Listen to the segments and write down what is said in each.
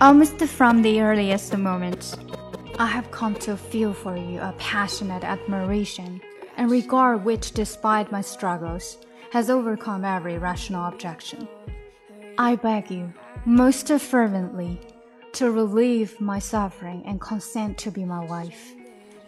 Almost from the earliest moment, I have come to feel for you a passionate admiration and regard which, despite my struggles, has overcome every rational objection. I beg you, most fervently, to relieve my suffering and consent to be my wife.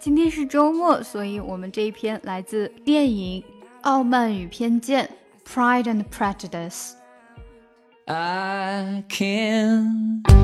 今天是周末，所以我们这一篇来自电影《傲慢与偏见》（Pride and Prejudice）。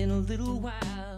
in a little while.